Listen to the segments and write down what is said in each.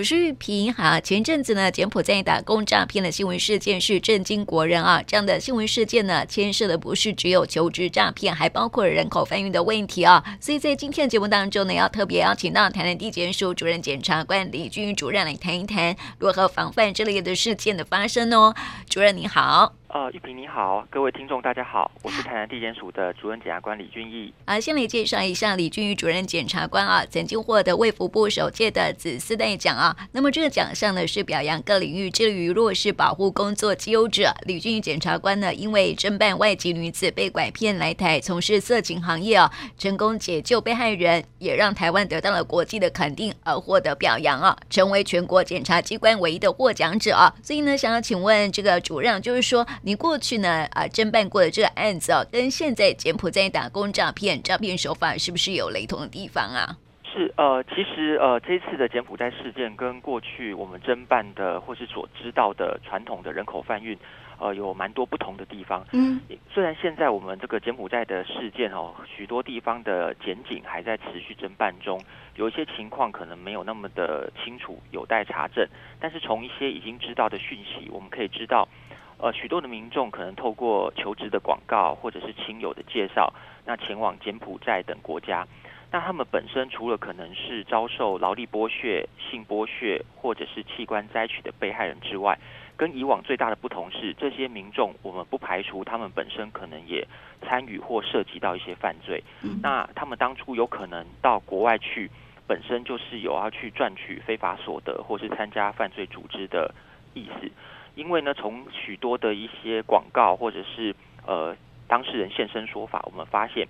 我是玉萍。哈，前阵子呢，柬埔寨打工诈骗的新闻事件是震惊国人啊。这样的新闻事件呢，牵涉的不是只有求职诈骗，还包括人口贩运的问题啊。所以在今天的节目当中呢，要特别邀请到台南地检署主任检察官李俊主任来谈一谈如何防范这类的事件的发生哦。主任你好。呃，玉萍你好，各位听众大家好，我是台南地检署的主任检察官李俊毅。啊，先来介绍一下李俊义主任检察官啊，曾经获得卫福部首届的紫丝带奖啊。那么这个奖项呢，是表扬各领域致力于弱势保护工作绩优者。李俊义检察官呢，因为侦办外籍女子被拐骗来台从事色情行业啊，成功解救被害人，也让台湾得到了国际的肯定而获得表扬啊，成为全国检察机关唯一的获奖者啊。所以呢，想要请问这个主任，就是说。你过去呢啊侦办过的这个案子哦，跟现在柬埔寨打工诈骗诈骗手法是不是有雷同的地方啊？是呃，其实呃这次的柬埔寨事件跟过去我们侦办的或是所知道的传统的人口贩运呃有蛮多不同的地方。嗯，虽然现在我们这个柬埔寨的事件哦，许多地方的检警还在持续侦办中，有一些情况可能没有那么的清楚，有待查证。但是从一些已经知道的讯息，我们可以知道。呃，许多的民众可能透过求职的广告或者是亲友的介绍，那前往柬埔寨等国家。那他们本身除了可能是遭受劳力剥削、性剥削或者是器官摘取的被害人之外，跟以往最大的不同是，这些民众我们不排除他们本身可能也参与或涉及到一些犯罪。那他们当初有可能到国外去，本身就是有要去赚取非法所得或是参加犯罪组织的意思。因为呢，从许多的一些广告或者是呃当事人现身说法，我们发现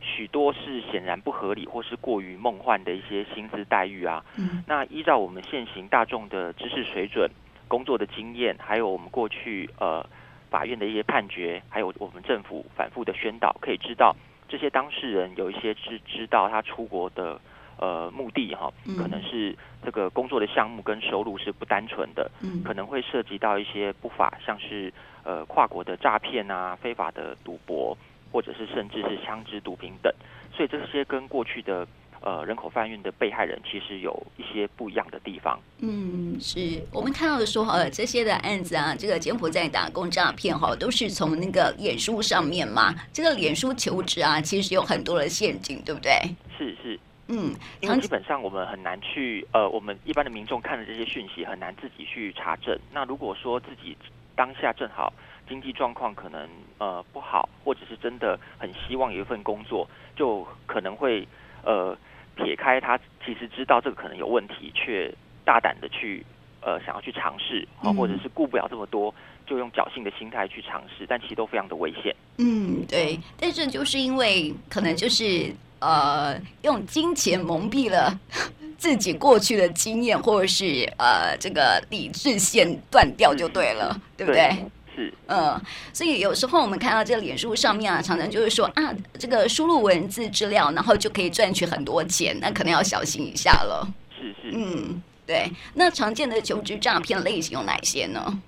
许多是显然不合理或是过于梦幻的一些薪资待遇啊。嗯。那依照我们现行大众的知识水准、工作的经验，还有我们过去呃法院的一些判决，还有我们政府反复的宣导，可以知道这些当事人有一些是知道他出国的。呃，目的哈，可能是这个工作的项目跟收入是不单纯的，嗯，可能会涉及到一些不法，像是呃跨国的诈骗啊、非法的赌博，或者是甚至是枪支毒品等，所以这些跟过去的呃人口贩运的被害人其实有一些不一样的地方。嗯，是我们看到的说，呃，这些的案子啊，这个柬埔寨打工诈骗哈，都是从那个脸书上面嘛，这个脸书求职啊，其实有很多的陷阱，对不对？是是。嗯，因为基本上我们很难去，呃，我们一般的民众看的这些讯息很难自己去查证。那如果说自己当下正好经济状况可能呃不好，或者是真的很希望有一份工作，就可能会呃撇开他其实知道这个可能有问题，却大胆的去呃想要去尝试，啊，或者是顾不了这么多，就用侥幸的心态去尝试，但其实都非常的危险。嗯，对，但是就是因为可能就是。呃，用金钱蒙蔽了 自己过去的经验，或者是呃，这个理智线断掉就对了，嗯、对不对？是，嗯，所以有时候我们看到这个脸书上面啊，常常就是说啊，这个输入文字资料，然后就可以赚取很多钱，那可能要小心一下了。是是，嗯，对。那常见的求职诈骗类型有哪些呢？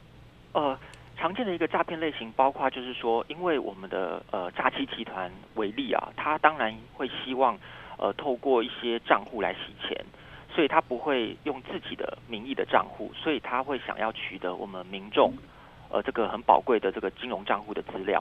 呃。常见的一个诈骗类型，包括就是说，因为我们的呃诈欺集团为例啊，他当然会希望呃透过一些账户来洗钱，所以他不会用自己的名义的账户，所以他会想要取得我们民众呃这个很宝贵的这个金融账户的资料，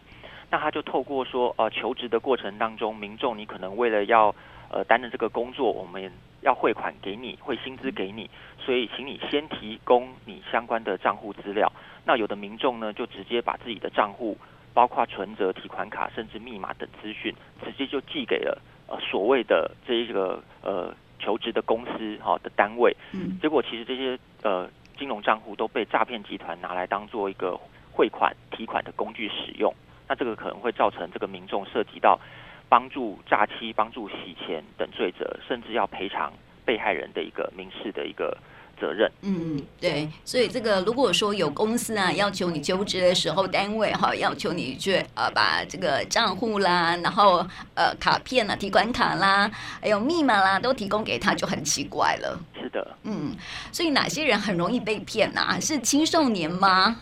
那他就透过说呃求职的过程当中，民众你可能为了要呃担任这个工作，我们要汇款给你，汇薪资给你，所以请你先提供你相关的账户资料。那有的民众呢，就直接把自己的账户，包括存折、提款卡，甚至密码等资讯，直接就寄给了呃所谓的这一个呃求职的公司哈的单位。嗯。结果其实这些呃金融账户都被诈骗集团拿来当做一个汇款、提款的工具使用。那这个可能会造成这个民众涉及到帮助诈欺、帮助洗钱等罪责，甚至要赔偿被害人的一个民事的一个。责任，嗯，对，所以这个如果说有公司啊要求你求职的时候，单位哈要求你去呃把这个账户啦，然后呃卡片啊、提款卡啦，还有密码啦都提供给他，就很奇怪了。是的，嗯，所以哪些人很容易被骗啊？是青少年吗？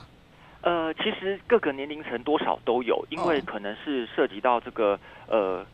呃，其实各个年龄层多少都有，因为可能是涉及到这个呃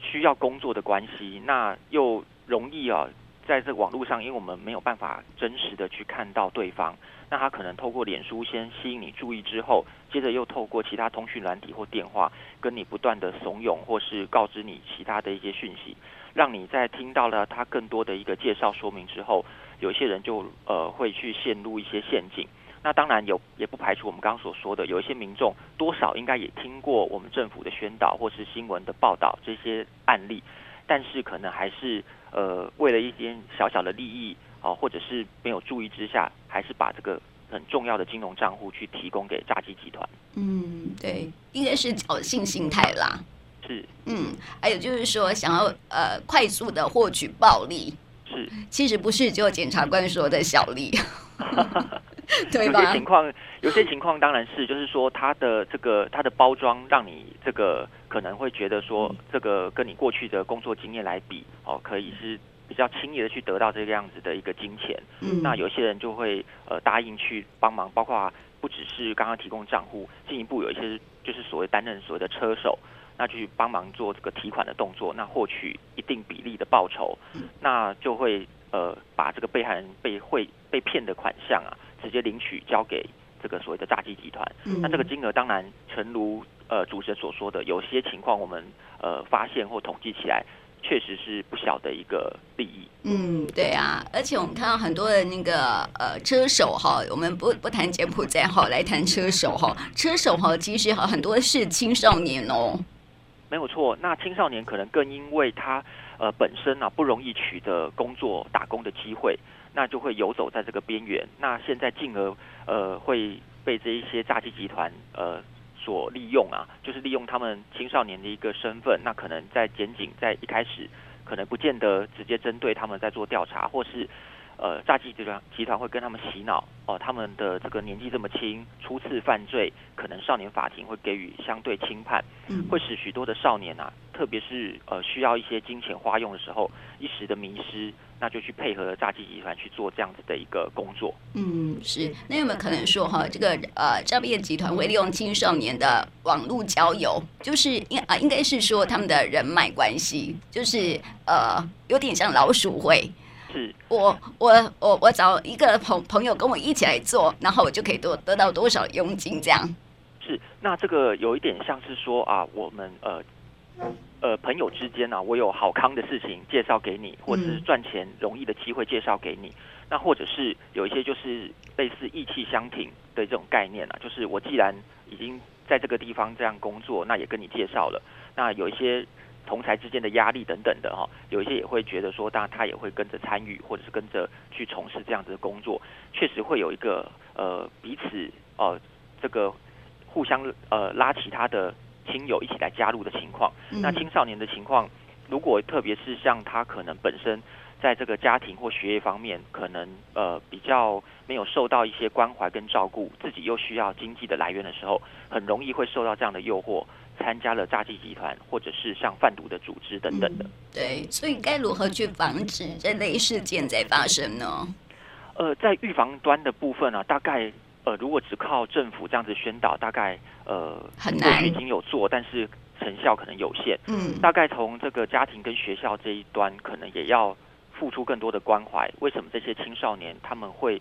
需要工作的关系，那又容易啊。在这个网络上，因为我们没有办法真实的去看到对方，那他可能透过脸书先吸引你注意之后，接着又透过其他通讯软体或电话，跟你不断的怂恿或是告知你其他的一些讯息，让你在听到了他更多的一个介绍说明之后，有些人就呃会去陷入一些陷阱。那当然有，也不排除我们刚刚所说的，有一些民众多少应该也听过我们政府的宣导或是新闻的报道这些案例，但是可能还是呃为了一点小小的利益啊、呃，或者是没有注意之下，还是把这个很重要的金融账户去提供给诈欺集团。嗯，对，应该是侥幸心态啦。是。嗯，还有就是说想要呃快速的获取暴利。是。其实不是只有检察官说的小利。对吧？有些情况，有些情况当然是，就是说它的这个它的包装，让你这个可能会觉得说，这个跟你过去的工作经验来比，哦，可以是比较轻易的去得到这个样子的一个金钱。嗯，那有些人就会呃答应去帮忙，包括不只是刚刚提供账户，进一步有一些就是所谓担任所谓的车手，那去帮忙做这个提款的动作，那获取一定比例的报酬，那就会呃把这个被害人被会被骗的款项啊。直接领取交给这个所谓的诈欺集团，嗯、那这个金额当然，诚如呃主持人所说的，有些情况我们呃发现或统计起来，确实是不小的一个利益。嗯，对啊，而且我们看到很多的那个呃车手哈，我们不不谈柬埔寨哈，来谈车手哈，车手哈其实哈很多是青少年哦。没有错，那青少年可能更因为他呃本身啊不容易取得工作打工的机会。那就会游走在这个边缘，那现在进而呃会被这一些诈欺集团呃所利用啊，就是利用他们青少年的一个身份，那可能在检警在一开始可能不见得直接针对他们在做调查，或是。呃，诈欺集团集团会跟他们洗脑哦，他们的这个年纪这么轻，初次犯罪，可能少年法庭会给予相对轻判，嗯，会使许多的少年啊，特别是呃需要一些金钱花用的时候，一时的迷失，那就去配合诈欺集团去做这样子的一个工作。嗯，是。那有没有可能说哈，这个呃诈骗集团会利用青少年的网络交友，就是应啊应该是说他们的人脉关系，就是呃有点像老鼠会。是我我我我找一个朋朋友跟我一起来做，然后我就可以多得到多少佣金这样。是，那这个有一点像是说啊，我们呃呃朋友之间呢、啊，我有好康的事情介绍给你，或者是赚钱容易的机会介绍给你，嗯、那或者是有一些就是类似义气相挺的这种概念啊，就是我既然已经在这个地方这样工作，那也跟你介绍了，那有一些。同才之间的压力等等的哈，有一些也会觉得说，当然他也会跟着参与，或者是跟着去从事这样子的工作，确实会有一个呃彼此呃这个互相呃拉其他的亲友一起来加入的情况。那青少年的情况，如果特别是像他可能本身在这个家庭或学业方面，可能呃比较没有受到一些关怀跟照顾，自己又需要经济的来源的时候，很容易会受到这样的诱惑。参加了诈欺集团，或者是像贩毒的组织等等的。嗯，对，所以该如何去防止这类事件在发生呢？呃，在预防端的部分呢，啊，大概呃，如果只靠政府这样子宣导，大概呃，很难。已经有做，但是成效可能有限。嗯，大概从这个家庭跟学校这一端，可能也要付出更多的关怀。为什么这些青少年他们会？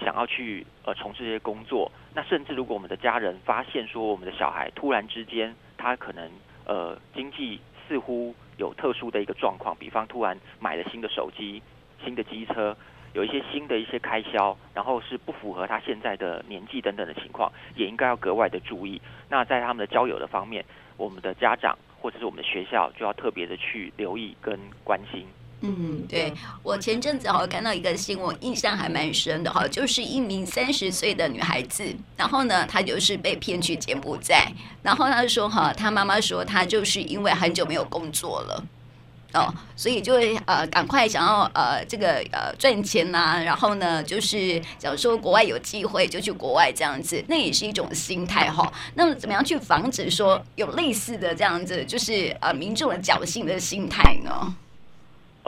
想要去呃从事这些工作，那甚至如果我们的家人发现说我们的小孩突然之间他可能呃经济似乎有特殊的一个状况，比方突然买了新的手机、新的机车，有一些新的一些开销，然后是不符合他现在的年纪等等的情况，也应该要格外的注意。那在他们的交友的方面，我们的家长或者是我们的学校就要特别的去留意跟关心。嗯，对，我前阵子好像看到一个新闻，印象还蛮深的哈，就是一名三十岁的女孩子，然后呢，她就是被骗去柬埔寨，然后她说哈，她妈妈说她就是因为很久没有工作了，哦，所以就会呃赶快想要呃这个呃赚钱呐、啊，然后呢就是假如说国外有机会就去国外这样子，那也是一种心态哈。那么怎么样去防止说有类似的这样子，就是呃民众的侥幸的心态呢？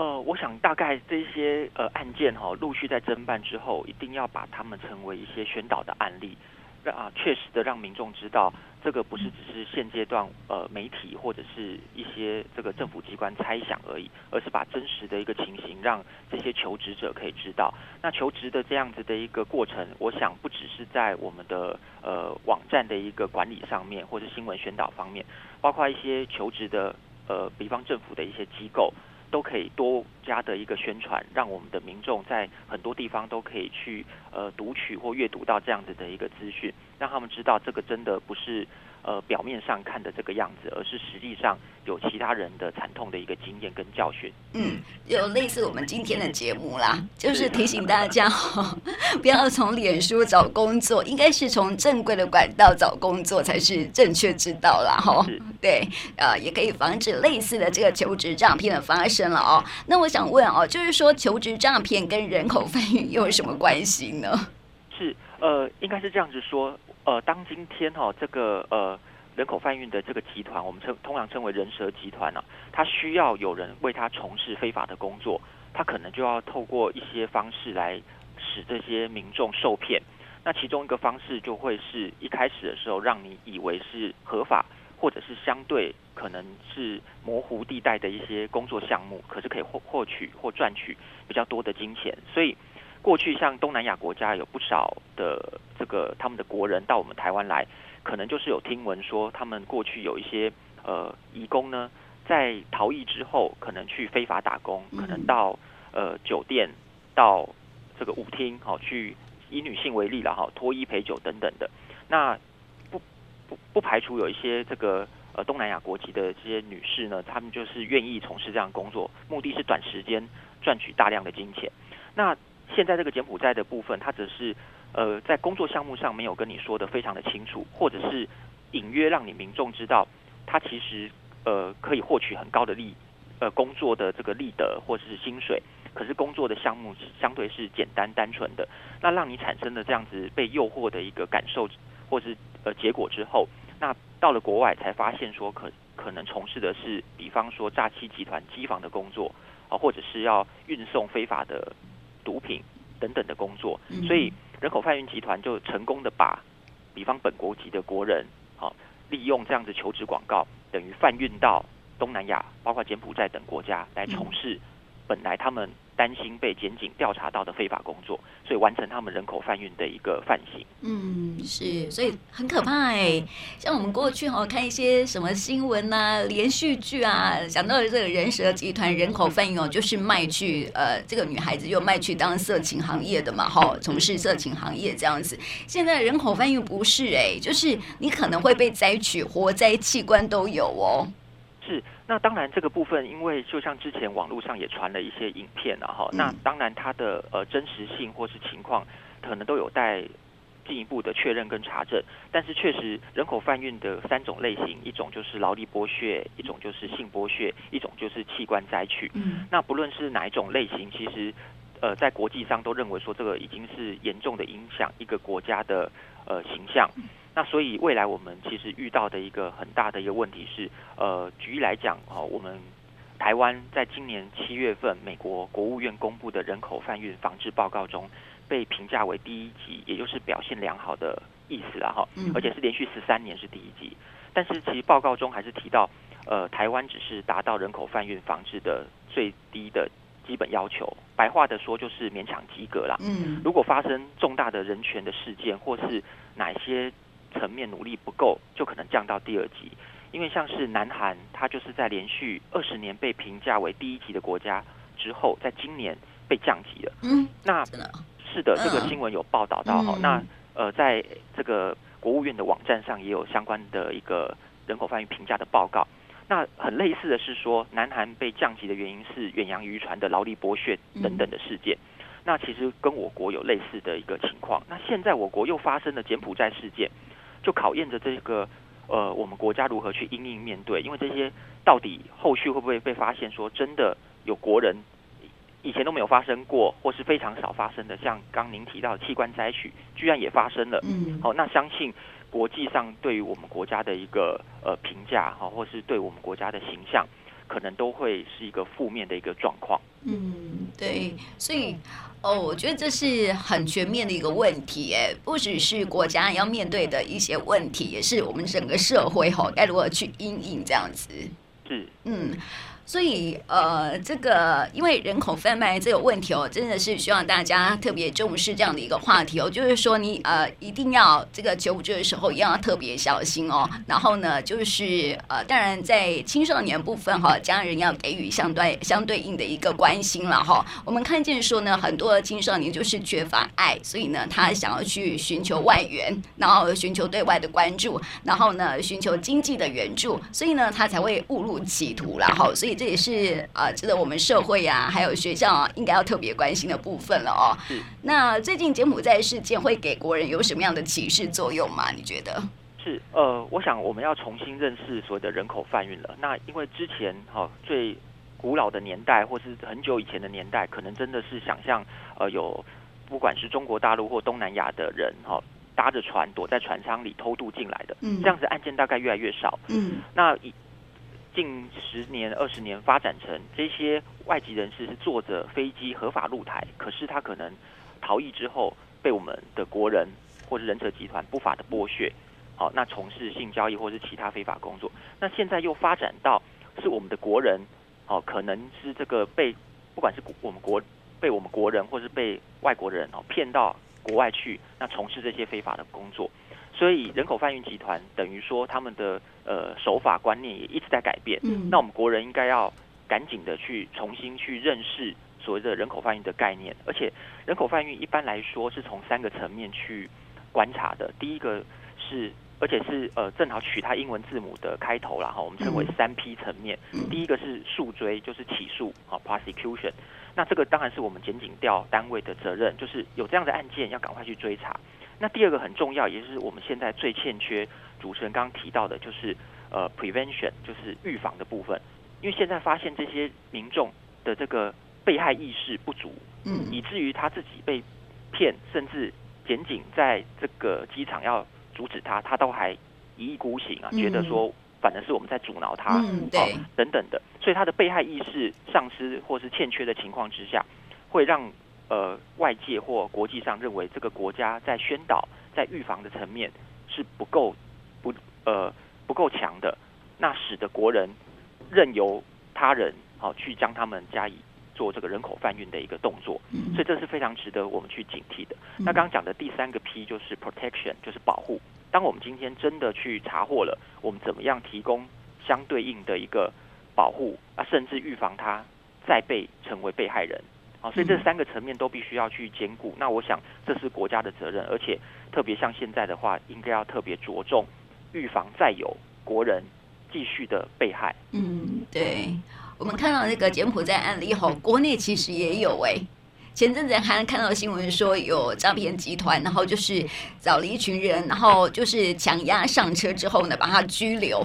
呃，我想大概这些呃案件哈、陆续在侦办之后，一定要把他们成为一些宣导的案例，让啊确实的让民众知道。这个不是只是现阶段呃媒体或者是一些这个政府机关猜想而已，而是把真实的一个情形让这些求职者可以知道。那求职的这样子的一个过程，我想不只是在我们的呃网站的一个管理上面，或者新闻宣导方面，包括一些求职的呃，比方政府的一些机构。都可以多加的一个宣传，让我们的民众在很多地方都可以去呃读取或阅读到这样子的一个资讯，让他们知道这个真的不是。呃，表面上看的这个样子，而是实际上有其他人的惨痛的一个经验跟教训。嗯，有类似我们今天的节目啦，就是提醒大家哦，不要从脸书找工作，应该是从正规的管道找工作才是正确之道啦。哈。对，呃，也可以防止类似的这个求职诈骗的发生了哦。那我想问哦，就是说求职诈骗跟人口贩运又有什么关系呢？是，呃，应该是这样子说。呃，当今天哈、哦、这个呃人口贩运的这个集团，我们称通常称为人蛇集团呢、啊，他需要有人为他从事非法的工作，他可能就要透过一些方式来使这些民众受骗。那其中一个方式就会是一开始的时候让你以为是合法，或者是相对可能是模糊地带的一些工作项目，可是可以获获取或赚取比较多的金钱，所以。过去像东南亚国家有不少的这个他们的国人到我们台湾来，可能就是有听闻说他们过去有一些呃移工呢，在逃逸之后，可能去非法打工，可能到呃酒店、到这个舞厅，好去以女性为例了哈，脱衣陪酒等等的。那不不不排除有一些这个呃东南亚国籍的这些女士呢，她们就是愿意从事这样工作，目的是短时间赚取大量的金钱。那现在这个柬埔寨的部分，它只是呃在工作项目上没有跟你说的非常的清楚，或者是隐约让你民众知道，他其实呃可以获取很高的利呃工作的这个利得或者是薪水，可是工作的项目相对是简单单纯的，那让你产生了这样子被诱惑的一个感受或是呃结果之后，那到了国外才发现说可可能从事的是比方说诈欺集团机房的工作啊，或者是要运送非法的。毒品等等的工作，所以人口贩运集团就成功的把，比方本国籍的国人，好利用这样子求职广告，等于贩运到东南亚，包括柬埔寨等国家来从事本来他们。担心被检警调查到的非法工作，所以完成他们人口贩运的一个犯行。嗯，是，所以很可怕哎。像我们过去哦看一些什么新闻呐、啊、连续剧啊，讲到这个人蛇集团人口贩运哦，就是卖去呃这个女孩子又卖去当色情行业的嘛，哈，从事色情行业这样子。现在人口贩运不是哎，就是你可能会被摘取活摘器官都有哦。是。那当然，这个部分因为就像之前网络上也传了一些影片了哈，那当然它的呃真实性或是情况可能都有待进一步的确认跟查证。但是确实，人口贩运的三种类型，一种就是劳力剥削，一种就是性剥削，一种就是器官摘取。嗯，那不论是哪一种类型，其实呃在国际上都认为说这个已经是严重的影响一个国家的呃形象。那所以未来我们其实遇到的一个很大的一个问题是，呃，举例来讲，哦，我们台湾在今年七月份，美国国务院公布的人口贩运防治报告中，被评价为第一级，也就是表现良好的意思了哈，而且是连续十三年是第一级。但是其实报告中还是提到，呃，台湾只是达到人口贩运防治的最低的基本要求，白话的说就是勉强及格啦。嗯，如果发生重大的人权的事件，或是哪些层面努力不够，就可能降到第二级。因为像是南韩，它就是在连续二十年被评价为第一级的国家之后，在今年被降级了。嗯，那是的，这个新闻有报道到哈。那呃，在这个国务院的网站上也有相关的一个人口贩运评价的报告。那很类似的是说，南韩被降级的原因是远洋渔船的劳力剥削等等的事件。那其实跟我国有类似的一个情况。那现在我国又发生了柬埔寨事件。就考验着这个呃，我们国家如何去因应面对，因为这些到底后续会不会被发现说真的有国人以前都没有发生过，或是非常少发生的，像刚您提到的器官摘取，居然也发生了。嗯，好，那相信国际上对于我们国家的一个呃评价哈，或是对我们国家的形象，可能都会是一个负面的一个状况。嗯，对，所以哦，我觉得这是很全面的一个问题，哎，不只是国家要面对的一些问题，也是我们整个社会吼该如何去应应这样子。是，嗯。所以，呃，这个因为人口贩卖这个问题哦，真的是希望大家特别重视这样的一个话题哦。就是说，你呃一定要这个求助的时候，一定要特别小心哦。然后呢，就是呃，当然在青少年部分哈，家人要给予相对相对应的一个关心了哈。我们看见说呢，很多青少年就是缺乏爱，所以呢，他想要去寻求外援，然后寻求对外的关注，然后呢，寻求经济的援助，所以呢，他才会误入歧途了哈。所以。这也是啊，值得我们社会呀、啊，还有学校啊，应该要特别关心的部分了哦。那最近柬埔寨事件会给国人有什么样的启示作用吗？你觉得？是呃，我想我们要重新认识所谓的人口贩运了。那因为之前哈、哦、最古老的年代，或是很久以前的年代，可能真的是想象呃有不管是中国大陆或东南亚的人哈、哦、搭着船躲在船舱里偷渡进来的，嗯，这样子案件大概越来越少，嗯，那以。近十年、二十年发展成这些外籍人士是坐着飞机合法入台，可是他可能逃逸之后被我们的国人或者人蛇集团不法的剥削，好，那从事性交易或是其他非法工作。那现在又发展到是我们的国人，哦，可能是这个被不管是我们国被我们国人或是被外国人哦骗到国外去，那从事这些非法的工作。所以人口贩运集团等于说他们的呃手法观念也一直在改变。嗯，那我们国人应该要赶紧的去重新去认识所谓的人口贩运的概念。而且人口贩运一般来说是从三个层面去观察的。第一个是，而且是呃正好取它英文字母的开头了哈，我们称为三 P 层面。第一个是诉追，就是起诉啊 prosecution。那这个当然是我们检警调单位的责任，就是有这样的案件要赶快去追查。那第二个很重要，也就是我们现在最欠缺，主持人刚刚提到的，就是呃 prevention，就是预防的部分。因为现在发现这些民众的这个被害意识不足，嗯，以至于他自己被骗，甚至检警在这个机场要阻止他，他都还一意孤行啊，觉得说反正是我们在阻挠他，嗯，对，等等的，所以他的被害意识丧失或是欠缺的情况之下，会让。呃，外界或国际上认为这个国家在宣导、在预防的层面是不够不呃不够强的，那使得国人任由他人好、哦、去将他们加以做这个人口贩运的一个动作，所以这是非常值得我们去警惕的。那刚刚讲的第三个 P 就是 protection，就是保护。当我们今天真的去查获了，我们怎么样提供相对应的一个保护啊，甚至预防他再被成为被害人。好，所以这三个层面都必须要去兼顾。那我想这是国家的责任，而且特别像现在的话，应该要特别着重预防再有国人继续的被害。嗯，对。我们看到那个柬埔寨案例后，国内其实也有哎。前阵子还看到新闻说有诈骗集团，然后就是找了一群人，然后就是强压上车之后呢，把他拘留。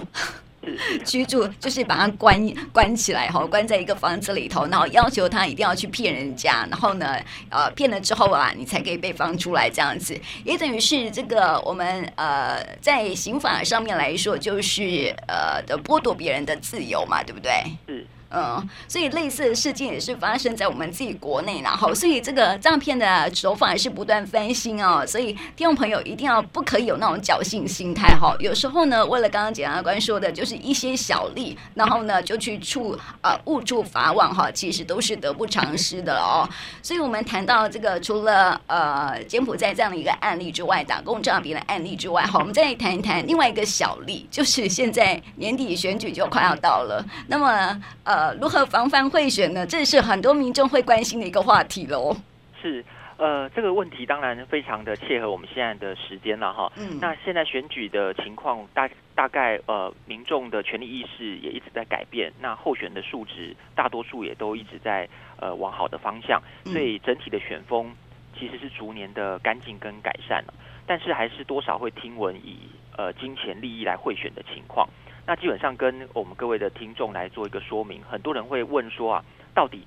居住就是把他关关起来哈，关在一个房子里头，然后要求他一定要去骗人家，然后呢，呃，骗了之后啊，你才可以被放出来这样子，也等于是这个我们呃在刑法上面来说，就是呃的剥夺别人的自由嘛，对不对？是。嗯，所以类似的事件也是发生在我们自己国内，然后所以这个诈骗的手法也是不断翻新哦。所以听众朋友一定要不可以有那种侥幸心态哈。有时候呢，为了刚刚检察官说的，就是一些小利，然后呢就去触呃误触法网哈，其实都是得不偿失的哦。所以我们谈到这个，除了呃柬埔寨这样的一个案例之外，打工诈骗的案例之外，哈，我们再谈一谈另外一个小利，就是现在年底选举就快要到了，那么呃。呃，如何防范贿选呢？这是很多民众会关心的一个话题喽。是，呃，这个问题当然非常的切合我们现在的时间了哈。嗯。那现在选举的情况大大概呃，民众的权利意识也一直在改变。那候选的数值大多数也都一直在呃往好的方向，所以整体的选风其实是逐年的干净跟改善了。但是还是多少会听闻以呃金钱利益来贿选的情况。那基本上跟我们各位的听众来做一个说明，很多人会问说啊，到底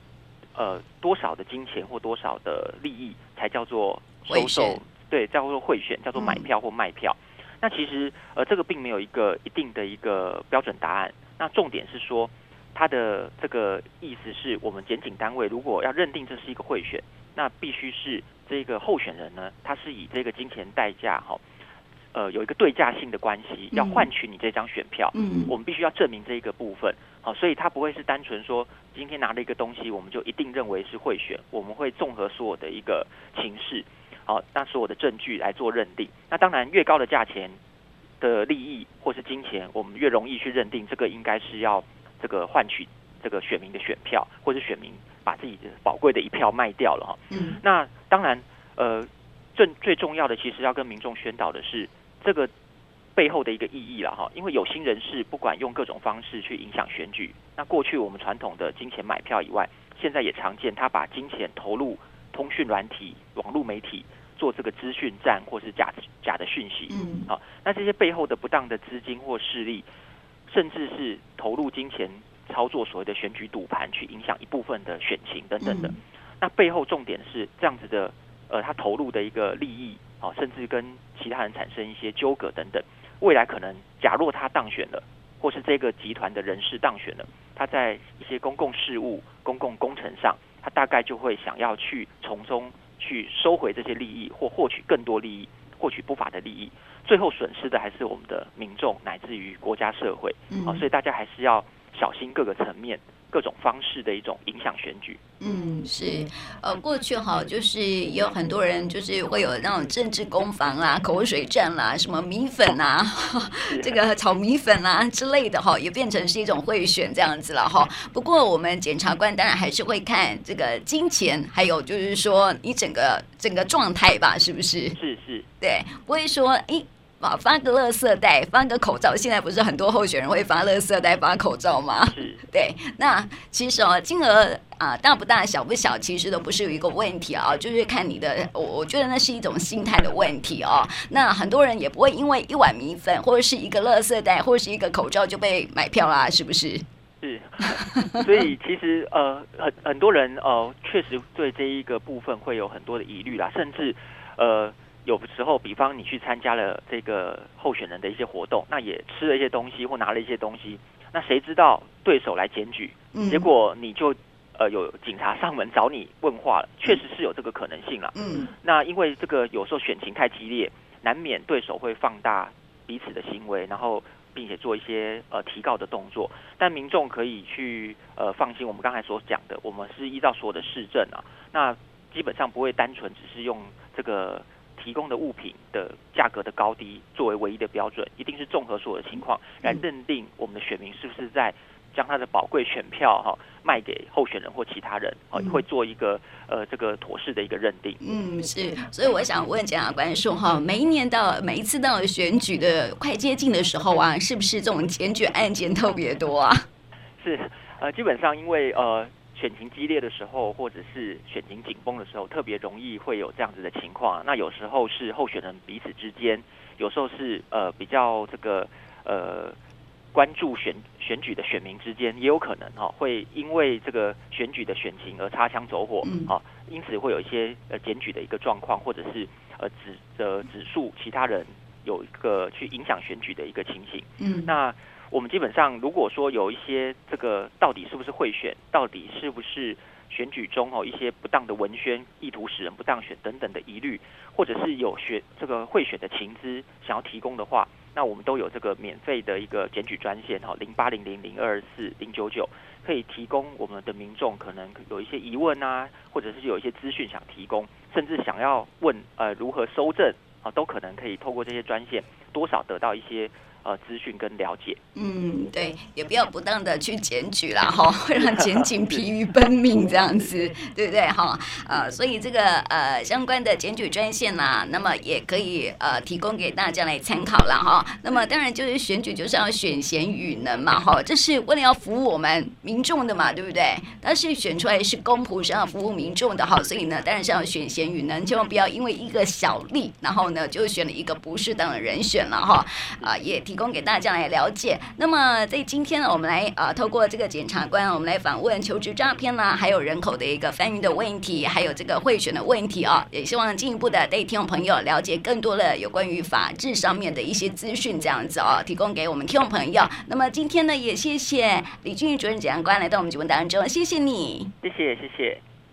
呃多少的金钱或多少的利益才叫做收受？对，叫做贿选，叫做买票或卖票。嗯、那其实呃这个并没有一个一定的一个标准答案。那重点是说，它的这个意思是我们检警单位如果要认定这是一个贿选，那必须是这个候选人呢，他是以这个金钱代价哈，呃，有一个对价性的关系，要换取你这张选票。嗯，我们必须要证明这一个部分。好，所以他不会是单纯说今天拿了一个东西，我们就一定认为是贿选。我们会综合所有的一个情势，好，那所有的证据来做认定。那当然，越高的价钱的利益或是金钱，我们越容易去认定这个应该是要。这个换取这个选民的选票，或者选民把自己的宝贵的一票卖掉了哈。嗯，那当然，呃，最最重要的其实要跟民众宣导的是这个背后的一个意义了哈。因为有心人士不管用各种方式去影响选举，那过去我们传统的金钱买票以外，现在也常见他把金钱投入通讯软体、网络媒体做这个资讯战或是假假的讯息。嗯，好，那这些背后的不当的资金或势力。甚至是投入金钱操作所谓的选举赌盘，去影响一部分的选情等等的。嗯、那背后重点是这样子的，呃，他投入的一个利益啊，甚至跟其他人产生一些纠葛等等。未来可能假若他当选了，或是这个集团的人士当选了，他在一些公共事务、公共工程上，他大概就会想要去从中去收回这些利益，或获取更多利益，获取不法的利益。最后损失的还是我们的民众，乃至于国家社会。嗯，所以大家还是要小心各个层面、各种方式的一种影响选举。嗯，是。呃，过去哈，就是也有很多人就是会有那种政治攻防啦、口水战啦、啊、什么米粉啊、这个炒米粉啊之类的哈，也变成是一种贿选这样子了哈。不过我们检察官当然还是会看这个金钱，还有就是说你整个整个状态吧，是不是？是是。对，不会说诶。啊，发个垃圾袋，发个口罩，现在不是很多候选人会发垃圾袋、发口罩吗？是，对。那其实哦，金额啊大不大、小不小，其实都不是有一个问题啊，就是看你的。我我觉得那是一种心态的问题哦。那很多人也不会因为一碗米粉，或者是一个垃圾袋，或者是一个口罩就被买票啦，是不是？是。所以其实呃，很很多人呃，确实对这一个部分会有很多的疑虑啦，甚至呃。有时候，比方你去参加了这个候选人的一些活动，那也吃了一些东西或拿了一些东西，那谁知道对手来检举，结果你就呃有警察上门找你问话了，确实是有这个可能性了。嗯，那因为这个有时候选情太激烈，难免对手会放大彼此的行为，然后并且做一些呃提告的动作，但民众可以去呃放心，我们刚才所讲的，我们是依照所有的市政啊，那基本上不会单纯只是用这个。提供的物品的价格的高低作为唯一的标准，一定是综合所有的情况来认定我们的选民是不是在将他的宝贵选票哈卖给候选人或其他人，哦，会做一个呃这个妥适的一个认定。嗯，是，所以我想问检察官说哈，每一年到每一次到选举的快接近的时候啊，是不是这种检举案件特别多啊？是，呃，基本上因为呃。选情激烈的时候，或者是选情紧绷的时候，特别容易会有这样子的情况。那有时候是候选人彼此之间，有时候是呃比较这个呃关注选选举的选民之间，也有可能哈、哦、会因为这个选举的选情而擦枪走火啊、哦，因此会有一些呃检举的一个状况，或者是呃指的指数其他人有一个去影响选举的一个情形。嗯，那。我们基本上，如果说有一些这个到底是不是贿选，到底是不是选举中哦一些不当的文宣，意图使人不当选等等的疑虑，或者是有选这个贿选的情资想要提供的话，那我们都有这个免费的一个检举专线哈，零八零零零二四零九九，可以提供我们的民众可能有一些疑问啊，或者是有一些资讯想提供，甚至想要问呃如何搜证啊，都可能可以透过这些专线多少得到一些。呃，资讯跟了解，嗯，对，也不要不当的去检举啦，哈，会让检警疲于奔命这样子，对不对，哈？呃，所以这个呃相关的检举专线呐，那么也可以呃提供给大家来参考了哈。那么当然就是选举就是要选贤与能嘛，哈，这是为了要服务我们民众的嘛，对不对？但是选出来是公仆，是要服务民众的哈，所以呢，当然是要选贤与能，千万不要因为一个小利，然后呢就选了一个不适当的人选了哈，啊，也。提供给大家来了解。那么在今天呢，我们来啊、呃，透过这个检察官，我们来访问求职诈骗啦，还有人口的一个翻译的问题，还有这个贿选的问题啊，也希望进一步的带听众朋友了解更多的有关于法治上面的一些资讯，这样子哦，提供给我们听众朋友。那么今天呢，也谢谢李俊宇主任检察官来到我们节目当中，谢谢你，谢谢谢谢。